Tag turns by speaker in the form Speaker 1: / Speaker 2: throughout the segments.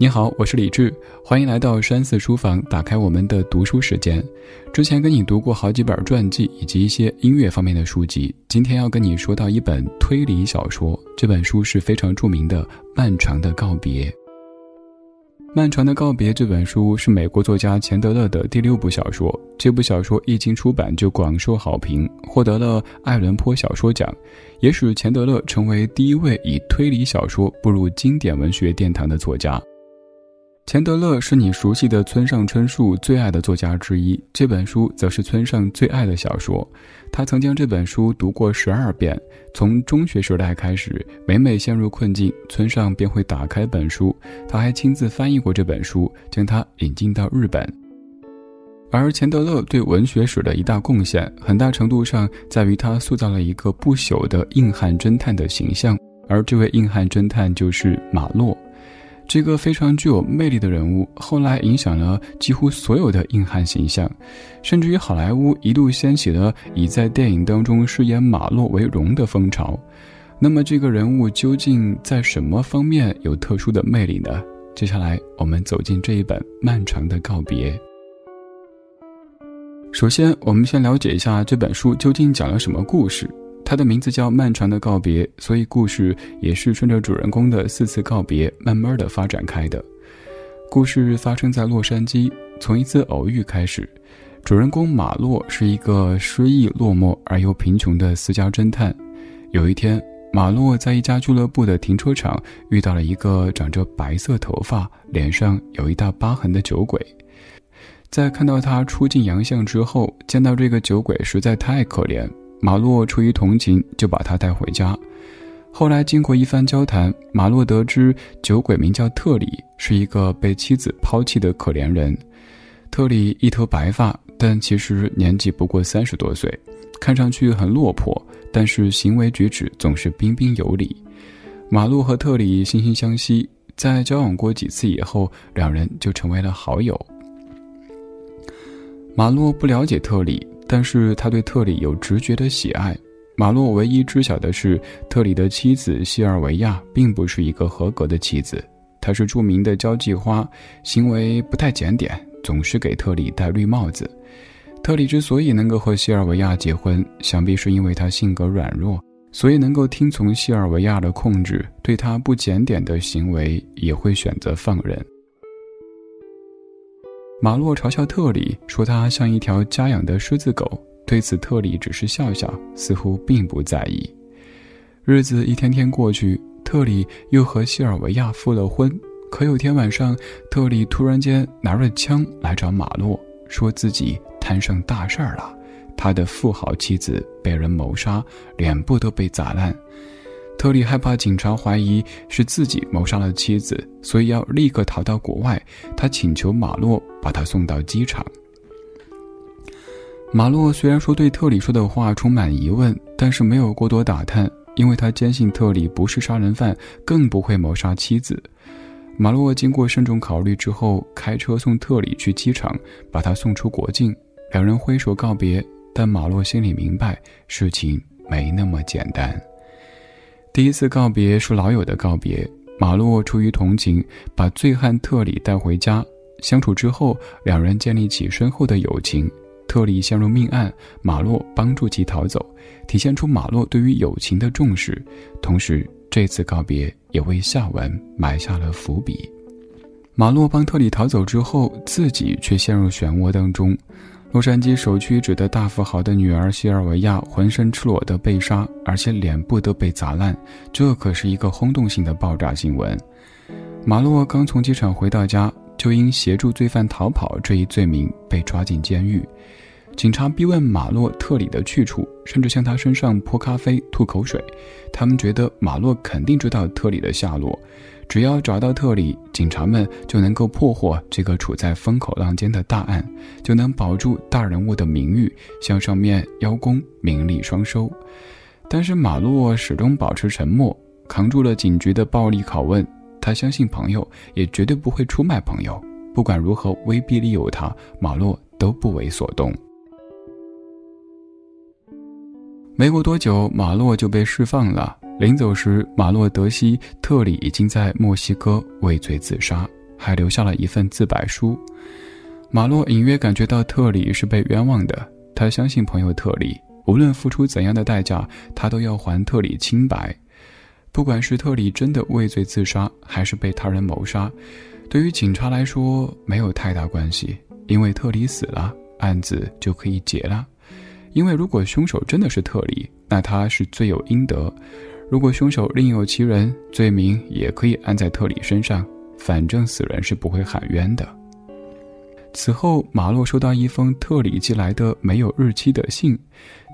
Speaker 1: 你好，我是李志，欢迎来到山寺书房，打开我们的读书时间。之前跟你读过好几本传记以及一些音乐方面的书籍，今天要跟你说到一本推理小说，这本书是非常著名的《漫长的告别》。《漫长的告别》这本书是美国作家钱德勒的第六部小说，这部小说一经出版就广受好评，获得了艾伦坡小说奖，也使钱德勒成为第一位以推理小说步入经典文学殿堂的作家。钱德勒是你熟悉的村上春树最爱的作家之一，这本书则是村上最爱的小说。他曾将这本书读过十二遍。从中学时代开始，每每陷入困境，村上便会打开本书。他还亲自翻译过这本书，将它引进到日本。而钱德勒对文学史的一大贡献，很大程度上在于他塑造了一个不朽的硬汉侦探的形象，而这位硬汉侦探就是马洛。这个非常具有魅力的人物，后来影响了几乎所有的硬汉形象，甚至于好莱坞一度掀起了以在电影当中饰演马洛为荣的风潮。那么，这个人物究竟在什么方面有特殊的魅力呢？接下来，我们走进这一本漫长的告别。首先，我们先了解一下这本书究竟讲了什么故事。它的名字叫《漫长的告别》，所以故事也是顺着主人公的四次告别慢慢的发展开的。故事发生在洛杉矶，从一次偶遇开始。主人公马洛是一个失意落寞而又贫穷的私家侦探。有一天，马洛在一家俱乐部的停车场遇到了一个长着白色头发、脸上有一大疤痕的酒鬼。在看到他出尽洋相之后，见到这个酒鬼实在太可怜。马洛出于同情，就把他带回家。后来经过一番交谈，马洛得知酒鬼名叫特里，是一个被妻子抛弃的可怜人。特里一头白发，但其实年纪不过三十多岁，看上去很落魄，但是行为举止总是彬彬有礼。马洛和特里惺惺相惜，在交往过几次以后，两人就成为了好友。马洛不了解特里。但是他对特里有直觉的喜爱。马洛唯一知晓的是，特里的妻子西尔维亚并不是一个合格的妻子，她是著名的交际花，行为不太检点，总是给特里戴绿帽子。特里之所以能够和西尔维亚结婚，想必是因为他性格软弱，所以能够听从西尔维亚的控制，对他不检点的行为也会选择放任。马洛嘲笑特里，说他像一条家养的狮子狗。对此，特里只是笑笑，似乎并不在意。日子一天天过去，特里又和西尔维亚复了婚。可有天晚上，特里突然间拿着枪来找马洛，说自己摊上大事儿了，他的富豪妻子被人谋杀，脸部都被砸烂。特里害怕警察怀疑是自己谋杀了妻子，所以要立刻逃到国外。他请求马洛把他送到机场。马洛虽然说对特里说的话充满疑问，但是没有过多打探，因为他坚信特里不是杀人犯，更不会谋杀妻子。马洛经过慎重考虑之后，开车送特里去机场，把他送出国境。两人挥手告别，但马洛心里明白，事情没那么简单。第一次告别是老友的告别。马洛出于同情，把醉汉特里带回家。相处之后，两人建立起深厚的友情。特里陷入命案，马洛帮助其逃走，体现出马洛对于友情的重视。同时，这次告别也为下文埋下了伏笔。马洛帮特里逃走之后，自己却陷入漩涡当中。洛杉矶首屈一指的大富豪的女儿西尔维亚浑身赤裸的被杀，而且脸部都被砸烂，这可是一个轰动性的爆炸新闻。马洛刚从机场回到家，就因协助罪犯逃跑这一罪名被抓进监狱。警察逼问马洛特里的去处，甚至向他身上泼咖啡、吐口水。他们觉得马洛肯定知道特里的下落。只要找到特里，警察们就能够破获这个处在风口浪尖的大案，就能保住大人物的名誉，向上面邀功，名利双收。但是马洛始终保持沉默，扛住了警局的暴力拷问。他相信朋友，也绝对不会出卖朋友。不管如何威逼利诱他，马洛都不为所动。没过多久，马洛就被释放了。临走时，马洛德西特里已经在墨西哥畏罪自杀。还留下了一份自白书。马洛隐约感觉到特里是被冤枉的，他相信朋友特里，无论付出怎样的代价，他都要还特里清白。不管是特里真的畏罪自杀，还是被他人谋杀，对于警察来说没有太大关系，因为特里死了，案子就可以结了。因为如果凶手真的是特里，那他是罪有应得；如果凶手另有其人，罪名也可以安在特里身上，反正死人是不会喊冤的。此后，马洛收到一封特里寄来的没有日期的信，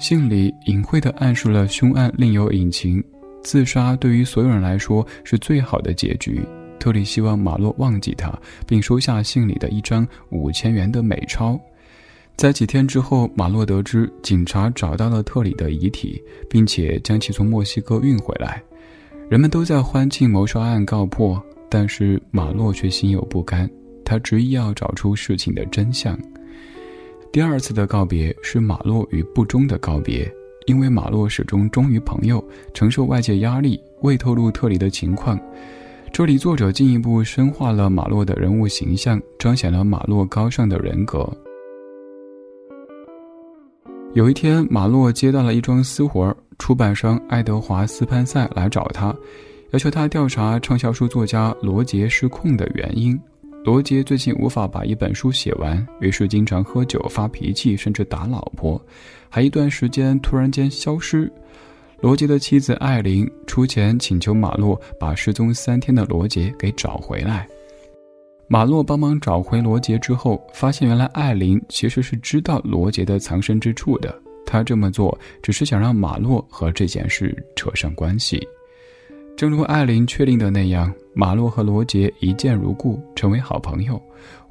Speaker 1: 信里隐晦地暗示了凶案另有隐情。自杀对于所有人来说是最好的结局。特里希望马洛忘记他，并收下信里的一张五千元的美钞。在几天之后，马洛得知警察找到了特里的遗体，并且将其从墨西哥运回来。人们都在欢庆谋杀案告破，但是马洛却心有不甘。他执意要找出事情的真相。第二次的告别是马洛与不忠的告别，因为马洛始终忠于朋友，承受外界压力，未透露特里的情况。这里作者进一步深化了马洛的人物形象，彰显了马洛高尚的人格。有一天，马洛接到了一桩私活儿，出版商爱德华斯潘塞来找他，要求他调查畅销书作家罗杰失控的原因。罗杰最近无法把一本书写完，于是经常喝酒、发脾气，甚至打老婆，还一段时间突然间消失。罗杰的妻子艾琳出钱请求马洛把失踪三天的罗杰给找回来。马洛帮忙找回罗杰之后，发现原来艾琳其实是知道罗杰的藏身之处的。他这么做只是想让马洛和这件事扯上关系。正如艾琳确定的那样，马洛和罗杰一见如故，成为好朋友。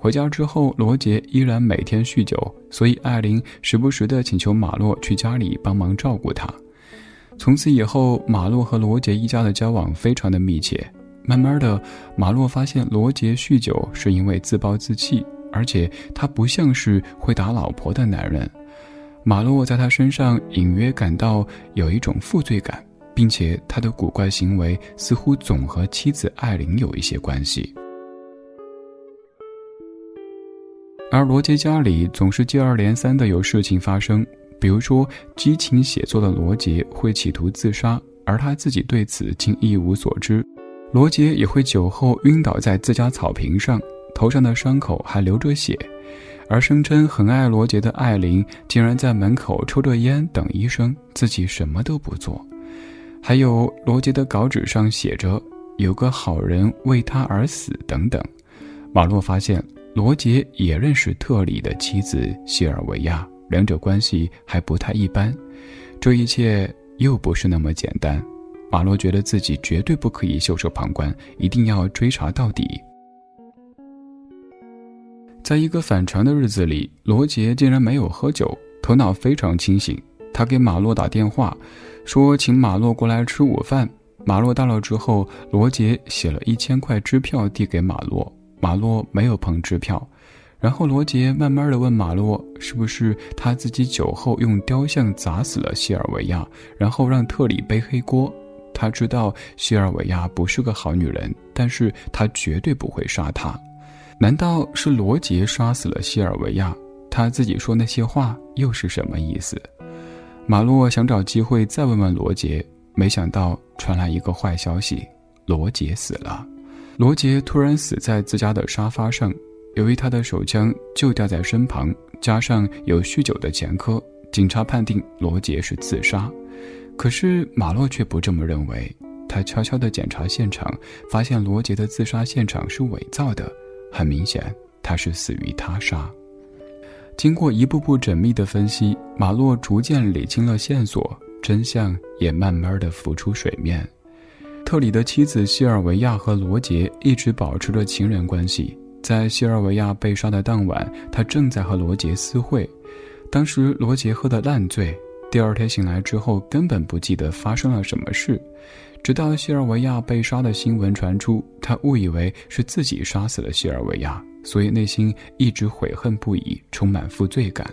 Speaker 1: 回家之后，罗杰依然每天酗酒，所以艾琳时不时的请求马洛去家里帮忙照顾他。从此以后，马洛和罗杰一家的交往非常的密切。慢慢的，马洛发现罗杰酗酒是因为自暴自弃，而且他不像是会打老婆的男人。马洛在他身上隐约感到有一种负罪感。并且他的古怪行为似乎总和妻子艾琳有一些关系，而罗杰家里总是接二连三的有事情发生，比如说激情写作的罗杰会企图自杀，而他自己对此竟一无所知；罗杰也会酒后晕倒在自家草坪上，头上的伤口还流着血，而声称很爱罗杰的艾琳竟然在门口抽着烟等医生，自己什么都不做。还有罗杰的稿纸上写着“有个好人为他而死”等等。马洛发现罗杰也认识特里的妻子谢尔维亚，两者关系还不太一般。这一切又不是那么简单。马洛觉得自己绝对不可以袖手旁观，一定要追查到底。在一个反常的日子里，罗杰竟然没有喝酒，头脑非常清醒。他给马洛打电话。说请马洛过来吃午饭。马洛到了之后，罗杰写了一千块支票递给马洛。马洛没有碰支票。然后罗杰慢慢的问马洛，是不是他自己酒后用雕像砸死了西尔维亚，然后让特里背黑锅？他知道西尔维亚不是个好女人，但是他绝对不会杀她。难道是罗杰杀死了西尔维亚？他自己说那些话又是什么意思？马洛想找机会再问问罗杰，没想到传来一个坏消息：罗杰死了。罗杰突然死在自家的沙发上，由于他的手枪就掉在身旁，加上有酗酒的前科，警察判定罗杰是自杀。可是马洛却不这么认为，他悄悄地检查现场，发现罗杰的自杀现场是伪造的，很明显他是死于他杀。经过一步步缜密的分析，马洛逐渐理清了线索，真相也慢慢的浮出水面。特里的妻子西尔维亚和罗杰一直保持着情人关系。在西尔维亚被杀的当晚，他正在和罗杰私会。当时罗杰喝得烂醉，第二天醒来之后根本不记得发生了什么事。直到西尔维亚被杀的新闻传出，他误以为是自己杀死了西尔维亚。所以内心一直悔恨不已，充满负罪感。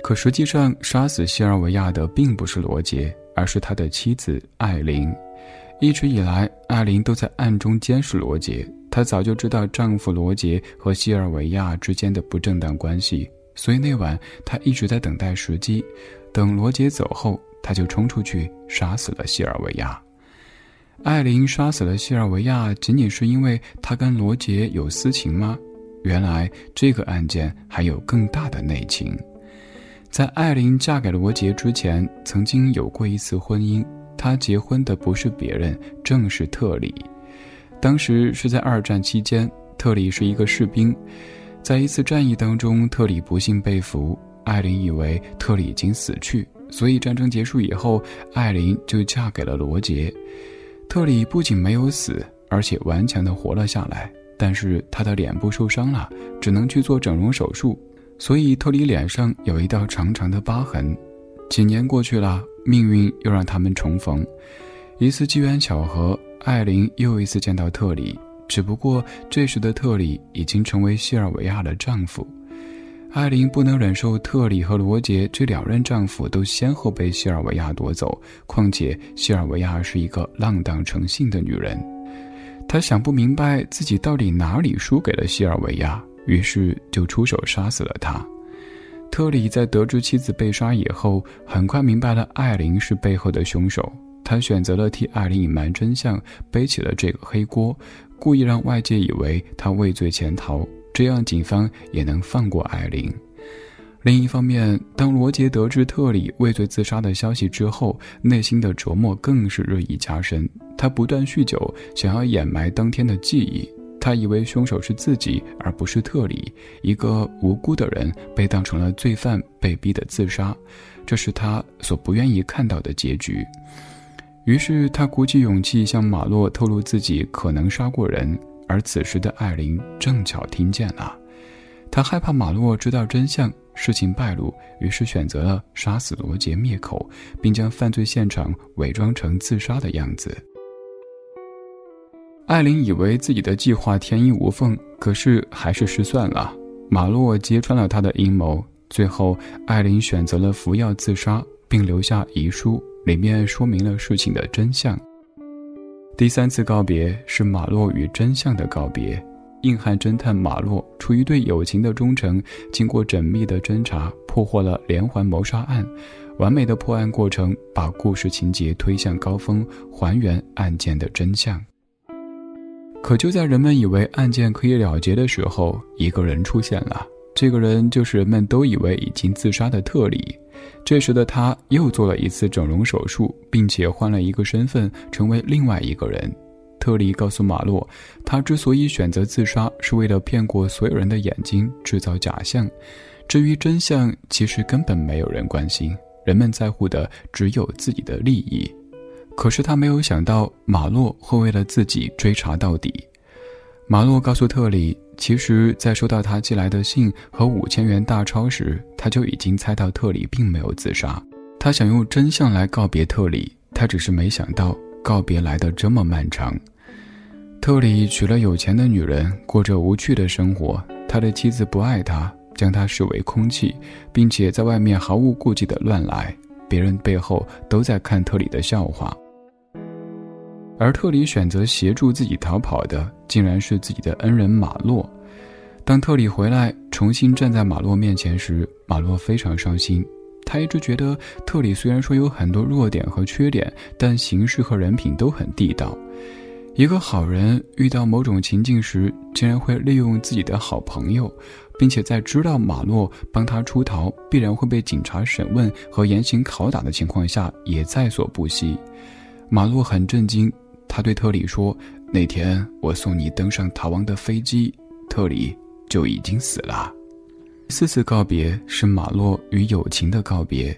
Speaker 1: 可实际上，杀死西尔维亚的并不是罗杰，而是他的妻子艾琳。一直以来，艾琳都在暗中监视罗杰。她早就知道丈夫罗杰和西尔维亚之间的不正当关系，所以那晚她一直在等待时机。等罗杰走后，她就冲出去杀死了西尔维亚。艾琳杀死了西尔维亚，仅仅是因为她跟罗杰有私情吗？原来这个案件还有更大的内情。在艾琳嫁给罗杰之前，曾经有过一次婚姻。他结婚的不是别人，正是特里。当时是在二战期间，特里是一个士兵，在一次战役当中，特里不幸被俘。艾琳以为特里已经死去，所以战争结束以后，艾琳就嫁给了罗杰。特里不仅没有死，而且顽强地活了下来。但是他的脸部受伤了，只能去做整容手术，所以特里脸上有一道长长的疤痕。几年过去了，命运又让他们重逢。一次机缘巧合，艾琳又一次见到特里，只不过这时的特里已经成为西尔维亚的丈夫。艾琳不能忍受特里和罗杰这两任丈夫都先后被西尔维亚夺走，况且西尔维亚是一个浪荡成性的女人，她想不明白自己到底哪里输给了西尔维亚，于是就出手杀死了他。特里在得知妻子被杀以后，很快明白了艾琳是背后的凶手，他选择了替艾琳隐瞒真相，背起了这个黑锅，故意让外界以为他畏罪潜逃。这样，警方也能放过艾琳。另一方面，当罗杰得知特里畏罪自杀的消息之后，内心的折磨更是日益加深。他不断酗酒，想要掩埋当天的记忆。他以为凶手是自己，而不是特里，一个无辜的人被当成了罪犯，被逼的自杀。这是他所不愿意看到的结局。于是，他鼓起勇气向马洛透露自己可能杀过人。而此时的艾琳正巧听见了，他害怕马洛知道真相，事情败露，于是选择了杀死罗杰灭口，并将犯罪现场伪装成自杀的样子。艾琳以为自己的计划天衣无缝，可是还是失算了。马洛揭穿了他的阴谋，最后艾琳选择了服药自杀，并留下遗书，里面说明了事情的真相。第三次告别是马洛与真相的告别。硬汉侦探马洛出于对友情的忠诚，经过缜密的侦查，破获了连环谋杀案。完美的破案过程，把故事情节推向高峰，还原案件的真相。可就在人们以为案件可以了结的时候，一个人出现了。这个人就是人们都以为已经自杀的特里。这时的他又做了一次整容手术，并且换了一个身份，成为另外一个人。特里告诉马洛，他之所以选择自杀，是为了骗过所有人的眼睛，制造假象。至于真相，其实根本没有人关心，人们在乎的只有自己的利益。可是他没有想到，马洛会为了自己追查到底。马洛告诉特里。其实，在收到他寄来的信和五千元大钞时，他就已经猜到特里并没有自杀。他想用真相来告别特里，他只是没想到告别来的这么漫长。特里娶了有钱的女人，过着无趣的生活。他的妻子不爱他，将他视为空气，并且在外面毫无顾忌的乱来。别人背后都在看特里的笑话。而特里选择协助自己逃跑的，竟然是自己的恩人马洛。当特里回来，重新站在马洛面前时，马洛非常伤心。他一直觉得特里虽然说有很多弱点和缺点，但行事和人品都很地道。一个好人遇到某种情境时，竟然会利用自己的好朋友，并且在知道马洛帮他出逃，必然会被警察审问和严刑拷打的情况下，也在所不惜。马洛很震惊。他对特里说：“那天我送你登上逃亡的飞机，特里就已经死了。”四次告别是马洛与友情的告别，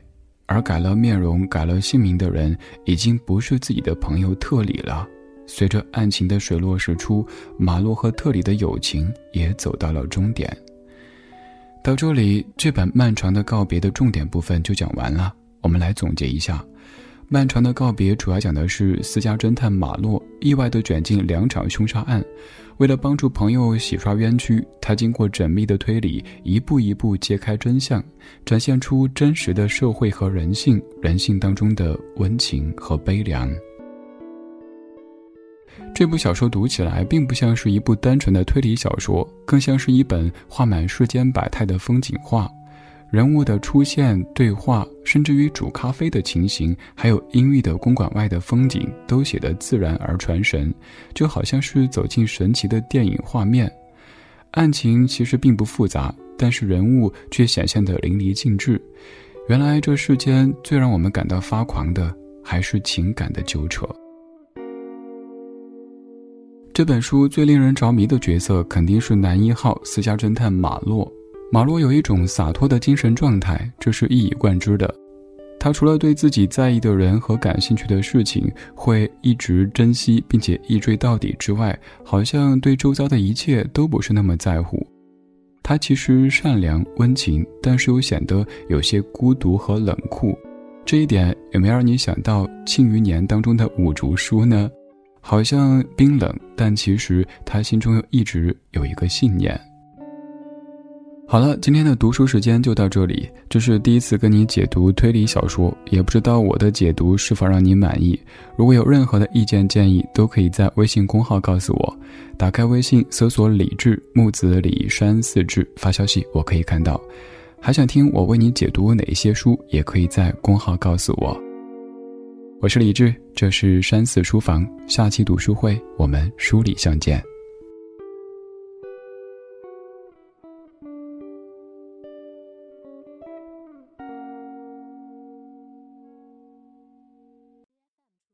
Speaker 1: 而改了面容、改了姓名的人，已经不是自己的朋友特里了。随着案情的水落石出，马洛和特里的友情也走到了终点。到这里，这本漫长的告别的重点部分就讲完了。我们来总结一下。漫长的告别主要讲的是私家侦探马洛意外地卷进两场凶杀案，为了帮助朋友洗刷冤屈，他经过缜密的推理，一步一步揭开真相，展现出真实的社会和人性，人性当中的温情和悲凉。这部小说读起来并不像是一部单纯的推理小说，更像是一本画满世间百态的风景画。人物的出现、对话，甚至于煮咖啡的情形，还有阴郁的公馆外的风景，都写得自然而传神，就好像是走进神奇的电影画面。案情其实并不复杂，但是人物却显现得淋漓尽致。原来这世间最让我们感到发狂的，还是情感的纠扯。这本书最令人着迷的角色肯定是男一号私家侦探马洛。马洛有一种洒脱的精神状态，这是一以贯之的。他除了对自己在意的人和感兴趣的事情会一直珍惜并且一追到底之外，好像对周遭的一切都不是那么在乎。他其实善良温情，但是又显得有些孤独和冷酷。这一点有没有让你想到《庆余年》当中的五竹叔呢？好像冰冷，但其实他心中又一直有一个信念。好了，今天的读书时间就到这里。这是第一次跟你解读推理小说，也不知道我的解读是否让你满意。如果有任何的意见建议，都可以在微信公号告诉我。打开微信，搜索“李志木子李山四志”，发消息我可以看到。还想听我为你解读哪一些书，也可以在公号告诉我。我是李志，这是山寺书房。下期读书会，我们书里相见。